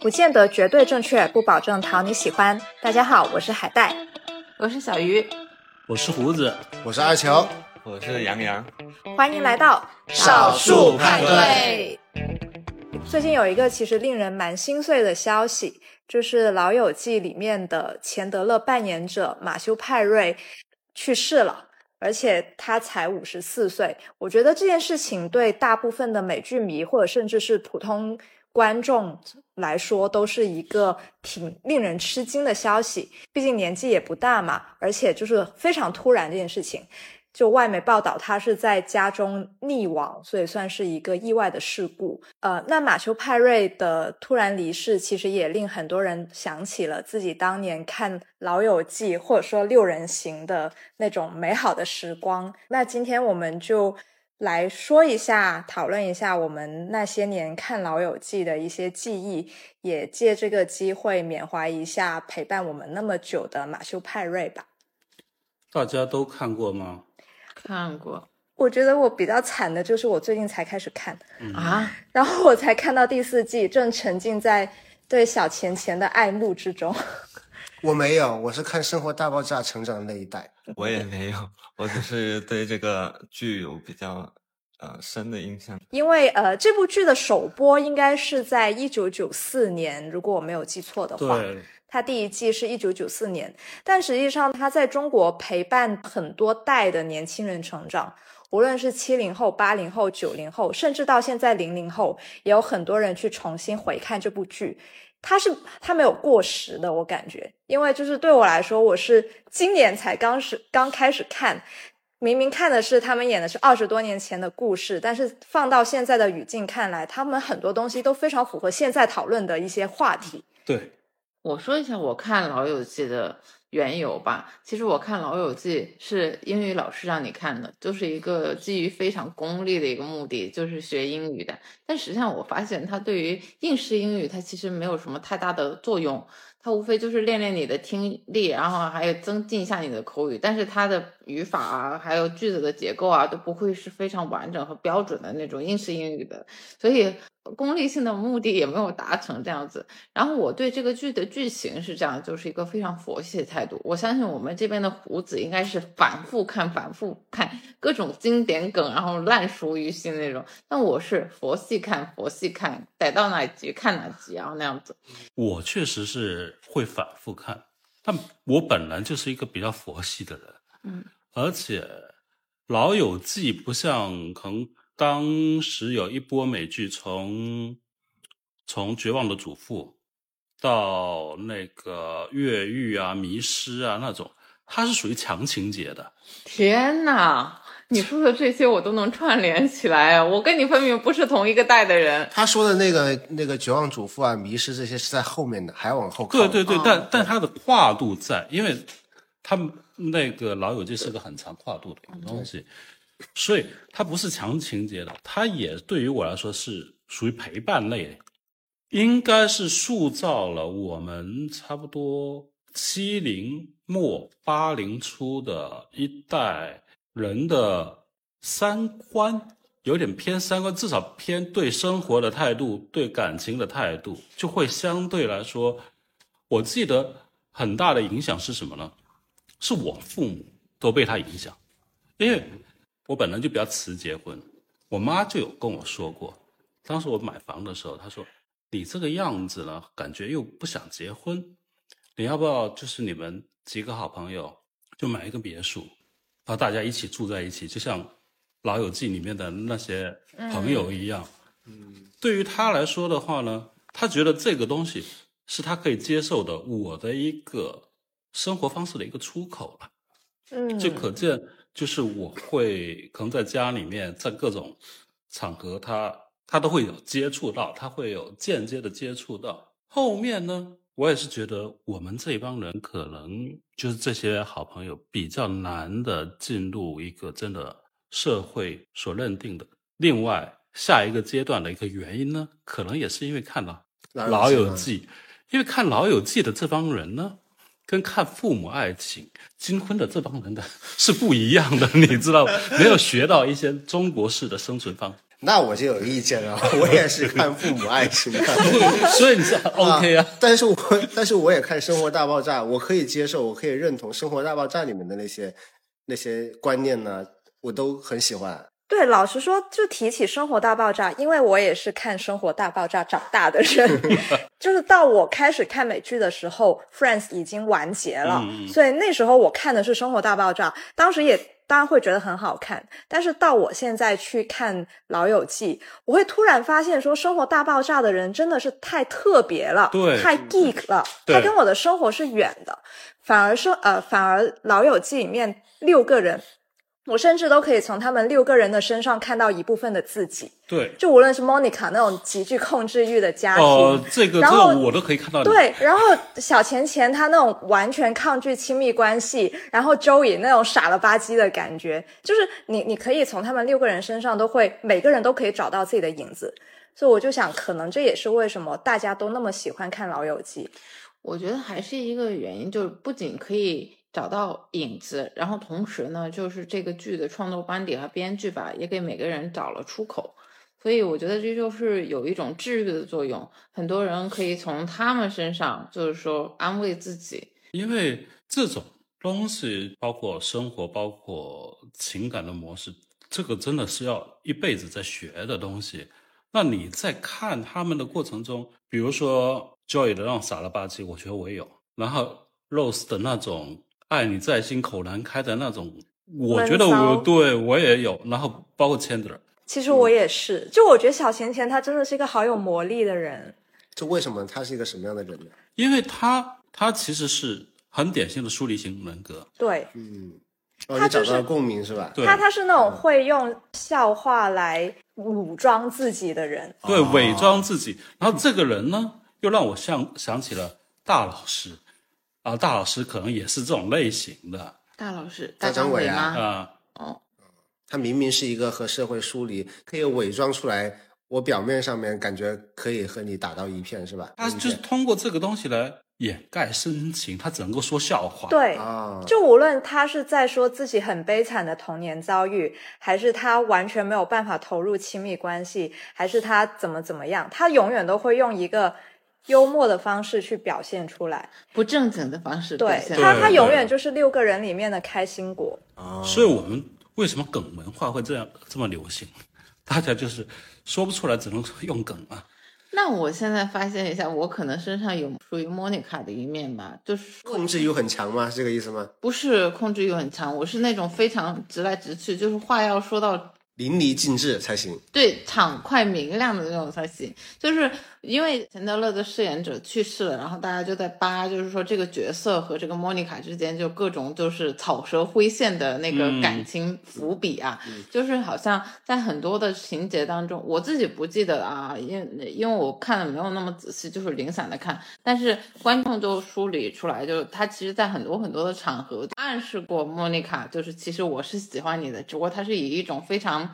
不见得绝对正确，不保证讨你喜欢。大家好，我是海带，我是小鱼，我是胡子，我是阿乔，我是杨洋。欢迎来到少数派对。最近有一个其实令人蛮心碎的消息，就是《老友记》里面的钱德勒扮演者马修派瑞去世了，而且他才五十四岁。我觉得这件事情对大部分的美剧迷或者甚至是普通观众来说，都是一个挺令人吃惊的消息。毕竟年纪也不大嘛，而且就是非常突然这件事情。就外媒报道，他是在家中溺亡，所以算是一个意外的事故。呃，那马修派瑞的突然离世，其实也令很多人想起了自己当年看《老友记》或者说六人行的那种美好的时光。那今天我们就来说一下，讨论一下我们那些年看《老友记》的一些记忆，也借这个机会缅怀一下陪伴我们那么久的马修派瑞吧。大家都看过吗？看过，我觉得我比较惨的就是我最近才开始看啊，然后我才看到第四季，正沉浸在对小钱钱的爱慕之中。我没有，我是看《生活大爆炸》成长的那一代。我也没有，我只是对这个剧有比较呃深的印象。因为呃，这部剧的首播应该是在一九九四年，如果我没有记错的话。对。它第一季是一九九四年，但实际上它在中国陪伴很多代的年轻人成长，无论是七零后、八零后、九零后，甚至到现在零零后，也有很多人去重新回看这部剧。它是它没有过时的，我感觉，因为就是对我来说，我是今年才刚是刚开始看，明明看的是他们演的是二十多年前的故事，但是放到现在的语境看来，他们很多东西都非常符合现在讨论的一些话题。对。我说一下我看《老友记》的缘由吧。其实我看《老友记》是英语老师让你看的，就是一个基于非常功利的一个目的，就是学英语的。但实际上我发现，它对于应试英语，它其实没有什么太大的作用。它无非就是练练你的听力，然后还有增进一下你的口语。但是它的语法啊，还有句子的结构啊，都不会是非常完整和标准的那种应试英语的。所以。功利性的目的也没有达成这样子，然后我对这个剧的剧情是这样，就是一个非常佛系的态度。我相信我们这边的胡子应该是反复看、反复看各种经典梗，然后烂熟于心那种。但我是佛系看、佛系看，逮到哪集看哪集，然后那样子。我确实是会反复看，但我本来就是一个比较佛系的人，嗯，而且《老友记》不像可能。当时有一波美剧，从从《绝望的主妇》到那个《越狱》啊、《迷失》啊那种，它是属于强情节的。天呐，你说的这些我都能串联起来，我跟你分明不是同一个代的人。他说的那个那个《绝望主妇》啊、《迷失》这些是在后面的，还往后靠。对对对，但但它的跨度在，因为他们那个《老友记》是个很长跨度的一个东西。所以它不是强情节的，它也对于我来说是属于陪伴类，应该是塑造了我们差不多七零末八零初的一代人的三观，有点偏三观，至少偏对生活的态度、对感情的态度，就会相对来说，我记得很大的影响是什么呢？是我父母都被他影响，因为。我本来就比较迟结婚，我妈就有跟我说过，当时我买房的时候，她说：“你这个样子呢，感觉又不想结婚，你要不要就是你们几个好朋友就买一个别墅，然后大家一起住在一起，就像《老友记》里面的那些朋友一样。”嗯，对于他来说的话呢，他觉得这个东西是他可以接受的，我的一个生活方式的一个出口了。嗯，就可见。就是我会可能在家里面，在各种场合，他他都会有接触到，他会有间接的接触到。后面呢，我也是觉得我们这帮人可能就是这些好朋友比较难的进入一个真的社会所认定的另外下一个阶段的一个原因呢，可能也是因为看到《老友记》，因为看《老友记》的这帮人呢。跟看父母爱情、金婚的这帮人的是不一样的，你知道，没有学到一些中国式的生存方那我就有意见了，我也是看父母爱情的。所以你是 OK 啊？但是我但是我也看《生活大爆炸》，我可以接受，我可以认同《生活大爆炸》里面的那些那些观念呢，我都很喜欢。对，老实说，就提起《生活大爆炸》，因为我也是看《生活大爆炸》长大的人，就是到我开始看美剧的时候，《Friends》已经完结了，所以那时候我看的是《生活大爆炸》，当时也当然会觉得很好看，但是到我现在去看《老友记》，我会突然发现说，《生活大爆炸》的人真的是太特别了，对太 geek 了，他跟我的生活是远的，反而说呃，反而《老友记》里面六个人。我甚至都可以从他们六个人的身上看到一部分的自己，对，就无论是 Monica 那种极具控制欲的家庭，哦，这个然后个我都可以看到你。对，然后小钱钱他那种完全抗拒亲密关系，然后 Joey 那种傻了吧唧的感觉，就是你你可以从他们六个人身上都会每个人都可以找到自己的影子，所以我就想，可能这也是为什么大家都那么喜欢看《老友记》。我觉得还是一个原因，就是不仅可以找到影子，然后同时呢，就是这个剧的创作班底和编剧吧，也给每个人找了出口。所以我觉得这就是有一种治愈的作用，很多人可以从他们身上，就是说安慰自己。因为这种东西，包括生活，包括情感的模式，这个真的是要一辈子在学的东西。那你在看他们的过程中，比如说 Joy 的那种傻了吧唧，我觉得我也有；然后 Rose 的那种爱你在心口难开的那种，我觉得我对我也有。然后包括 Chandler，其实我也是，就我觉得小钱钱他真的是一个好有魔力的人。就为什么他是一个什么样的人呢？因为他他其实是很典型的疏离型人格，对嗯，哦，他就是找到了共鸣是吧？对他，他是那种会用笑话来武装自己的人。对，哦伪装自己。然后这个人呢，又让我想想起了大老师，啊，大老师可能也是这种类型的大老师，大张伟吗？啊，哦，他明明是一个和社会疏离，可以伪装出来，我表面上面感觉可以和你打到一片，是吧？他就是通过这个东西来掩盖深情，他只能够说笑话。对，啊，就无论他是在说自己很悲惨的童年遭遇，还是他完全没有办法投入亲密关系，还是他怎么怎么样，他永远都会用一个幽默的方式去表现出来。不正经的方式表对现。他，对他永远就是六个人里面的开心果。哦所以我们为什么梗文化会这样这么流行？大家就是说不出来，只能用梗啊。那我现在发现一下，我可能身上有属于 Monica 的一面吧，就是控制欲很强吗？是这个意思吗？不是控制欲很强，我是那种非常直来直去，就是话要说到淋漓尽致才行。对畅快明亮的那种才行。就是因为钱德勒的饰演者去世了，然后大家就在扒，就是说这个角色和这个莫妮卡之间就各种就是草蛇灰线的那个嗯感情伏笔啊，就是好像在很多的情节当中，我自己不记得啊，因因为我看的没有那么仔细，就是零散的看，但是观众就梳理出来，就是他其实在很多很多的场合暗示过莫妮卡，就是其实我是喜欢你的，只不过他是以一种非常。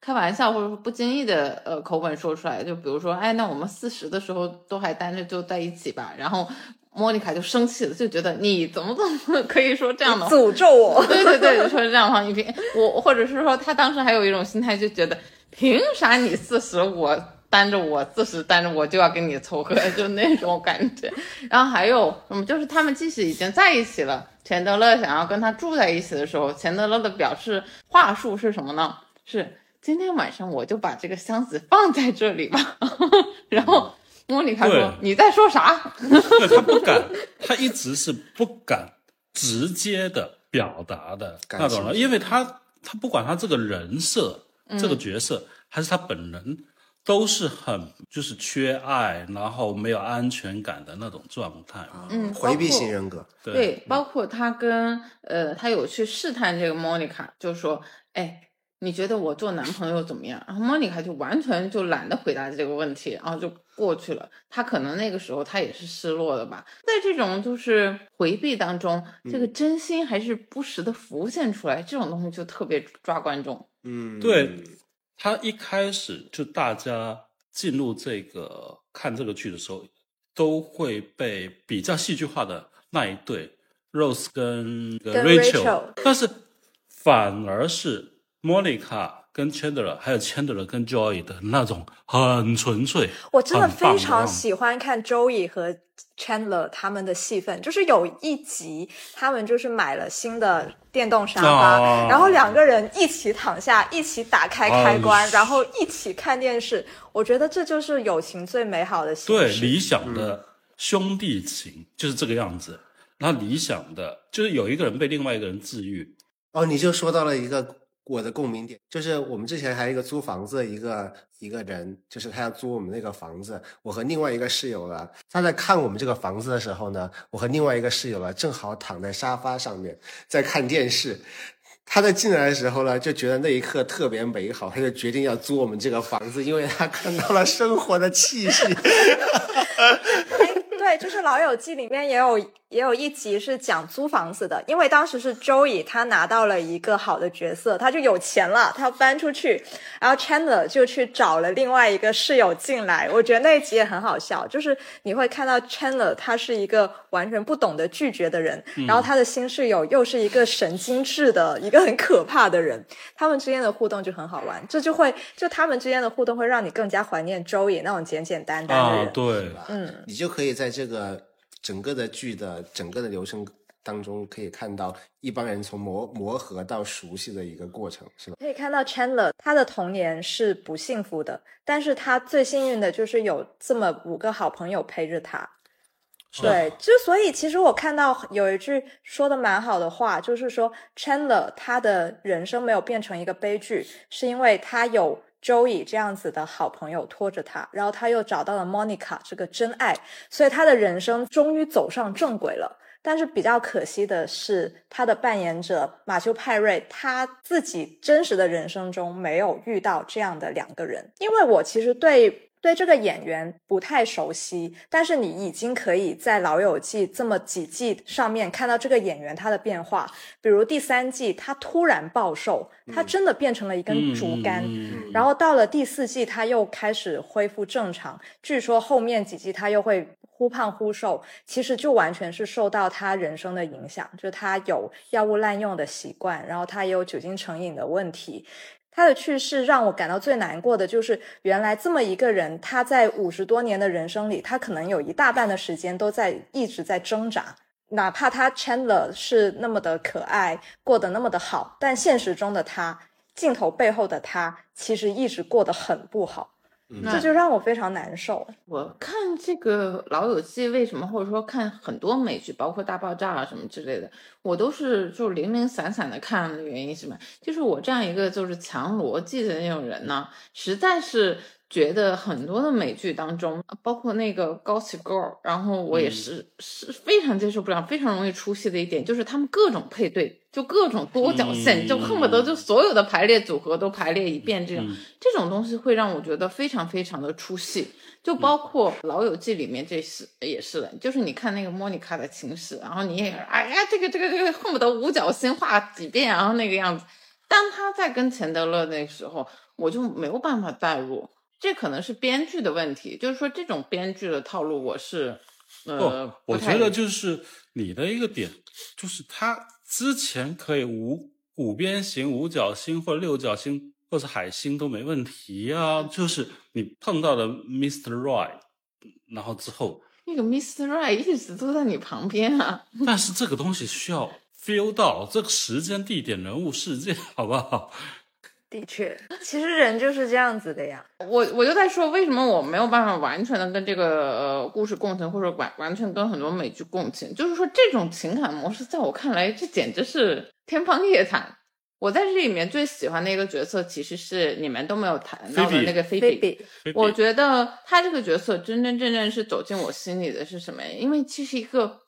开玩笑或者说不经意的呃口吻说出来，就比如说，哎，那我们四十的时候都还单着就在一起吧。然后莫妮卡就生气了，就觉得你怎么怎么 可以说这样的话？诅咒我，对对对，就说这样的话，你凭我，或者是说他当时还有一种心态，就觉得凭啥你四十我单着我四十单着我就要跟你凑合，就那种感觉。然后还有嗯，就是他们即使已经在一起了，钱德勒想要跟他住在一起的时候，钱德勒的表示话术是什么呢？是今天晚上我就把这个箱子放在这里吧。然后莫妮卡说：“你在说啥？” 对他不敢，他一直是不敢直接的表达的那种人，因为他他不管他这个人设、这个角色，还是他本人，都是很就是缺爱，然后没有安全感的那种状态。嗯，回避型人格。对对，包括他跟呃，他有去试探这个莫妮卡，就说，哎，你觉得我做男朋友怎么样？然后莫妮卡就完全就懒得回答这个问题，然后就过去了。她可能那个时候她也是失落的吧，在这种就是回避当中，这个真心还是不时的浮现出来，这种东西就特别抓观众。嗯，对他一开始就大家进入这个看这个剧的时候，都会被比较戏剧化的那一对 Rose 跟跟 Rachel，Rachel 但是反而是 Monica 跟 Chandler，还有 Chandler 跟 Joy 的那种很纯粹，我真的非常喜欢看 Joey 和 Chandler 他们的戏份，就是有一集他们就是买了新的电动沙发，啊然后两个人一起躺下，一起打开开关，哎然后一起看电视。我觉得这就是友情最美好的形式。对理想的兄弟情就是这个样子。那理想的就是有一个人被另外一个人治愈，哦，你就说到了一个我的共鸣点，就是我们之前还有一个租房子的一个一个人，就是他要租我们那个房子，我和另外一个室友了，他在看我们这个房子的时候呢，我和另外一个室友了正好躺在沙发上面在看电视。他在进来的时候呢，就觉得那一刻特别美好，他就决定要租我们这个房子，因为他看到了生活的气息。哎，对，就是《老友记》里面也有也有一集是讲租房子的，因为当时是 Joey 他拿到了一个好的角色，他就有钱了，他要搬出去，然后 Chandler 就去找了另外一个室友进来。我觉得那一集也很好笑，就是你会看到 Chandler 他是一个完全不懂得拒绝的人，然后他的新室友又是一个神经质的一个很可怕的人，他们之间的互动就很好玩，这就会就他们之间的互动会让你更加怀念 Joey 那种简简单单的人。啊，对，嗯，你就可以在这个整个的剧的整个的流程当中，可以看到一帮人从磨磨合到熟悉的一个过程，是吧？可以看到 Chandler 他的童年是不幸福的，但是他最幸运的就是有这么五个好朋友陪着他。对，之所以其实我看到有一句说的蛮好的话，就是说 Chandler 他的人生没有变成一个悲剧，是因为他有周以这样子的好朋友拖着他，然后他又找到了 Monica 这个真爱，所以他的人生终于走上正轨了。但是比较可惜的是，他的扮演者马修派瑞他自己真实的人生中没有遇到这样的两个人。因为我其实对对这个演员不太熟悉，但是你已经可以在《老友记》这么几季上面看到这个演员他的变化。比如第三季，他突然暴瘦，他真的变成了一根竹竿。嗯然后到了第四季，他又开始恢复正常。据说后面几季他又会忽胖忽瘦，其实就完全是受到他人生的影响，就他有药物滥用的习惯，然后他也有酒精成瘾的问题。他的去世让我感到最难过的就是，原来这么一个人，他在五十多年的人生里，他可能有一大半的时间都在一直在挣扎。哪怕他 Chandler 是那么的可爱，过得那么的好，但现实中的他，镜头背后的他，其实一直过得很不好。那这就让我非常难受。我看这个《老友记》，为什么或者说看很多美剧，包括《大爆炸》啊什么之类的，我都是就零零散散的看的原因是什么？就是我这样一个就是强逻辑的那种人呢，实在是觉得很多的美剧当中，包括那个《Gossip Girl》，然后我也是、是非常接受不了，非常容易出戏的一点，就是他们各种配对，就各种多角线，嗯就恨不得就所有的排列组合都排列一遍，这种、嗯这种东西会让我觉得非常非常的出戏。就包括《老友记》里面这是也是的，就是你看那个莫妮卡的情史，然后你也哎呀，这个这个这个恨不得五角星画几遍，然后那个样子。当他在跟钱德勒那时候，我就没有办法代入，这可能是编剧的问题，就是说这种编剧的套路我是呃我觉得就是你的一个点，就是他之前可以五五边形、五角星或者六角星或者海星都没问题啊，就是你碰到了 Mr. Right，然后之后，那个 Mr. Right 一直都在你旁边啊。但是这个东西需要 feel 到这个时间、地点、人物、事件，好不好？的确，其实人就是这样子的呀。我我就在说，为什么我没有办法完全的跟这个呃故事共情，或者完完全跟很多美剧共情？就是说，这种情感模式在我看来，这简直是天方夜谭。我在这里面最喜欢的一个角色，其实是你们都没有谈到的那个菲菲比，我觉得他这个角色真真正正是走进我心里的是什么？因为其实一个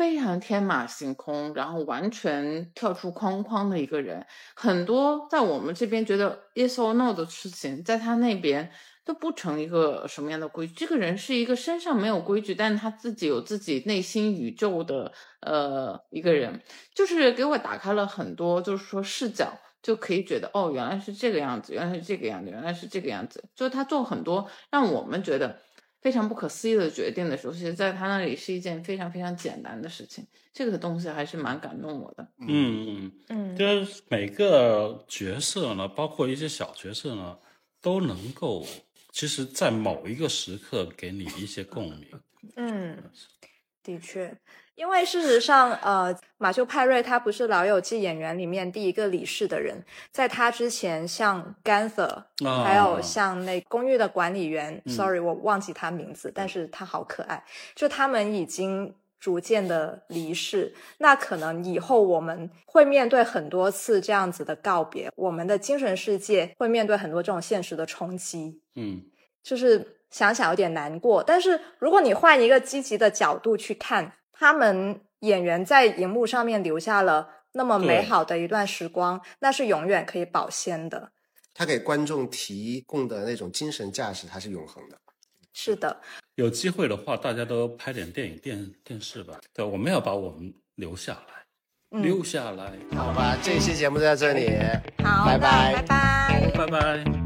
非常天马行空，然后完全跳出框框的一个人，很多在我们这边觉得 yes or no 的事情，在他那边都不成一个什么样的规矩。这个人是一个身上没有规矩，但他自己有自己内心宇宙的呃一个人，就是给我打开了很多，就是说视角。就可以觉得哦，原来是这个样子，原来是这个样子，原来是这个样子。就是他做很多让我们觉得非常不可思议的决定的时候，其实在他那里是一件非常非常简单的事情。这个东西还是蛮感动我的。嗯嗯，嗯就是每个角色呢，包括一些小角色呢，都能够，其实，在某一个时刻给你一些共鸣。嗯，的确，因为事实上，呃，马修派瑞他不是《老友记》演员里面第一个离世的人，在他之前，像 Ganther，、啊还有像那公寓的管理员、嗯 s o r r y 我忘记他名字，但是他好可爱，就他们已经。逐渐的离世，那可能以后我们会面对很多次这样子的告别，我们的精神世界会面对很多这种现实的冲击。嗯就是想想有点难过。但是如果你换一个积极的角度去看，他们演员在荧幕上面留下了那么美好的一段时光，那是永远可以保鲜的。他给观众提供的那种精神价值，它是永恒的。是的，有机会的话，大家都拍点电影、电电视吧。对，我们要把我们留下来，嗯，留下来。好吧，这期节目就到这里，好，拜拜那拜拜。拜拜。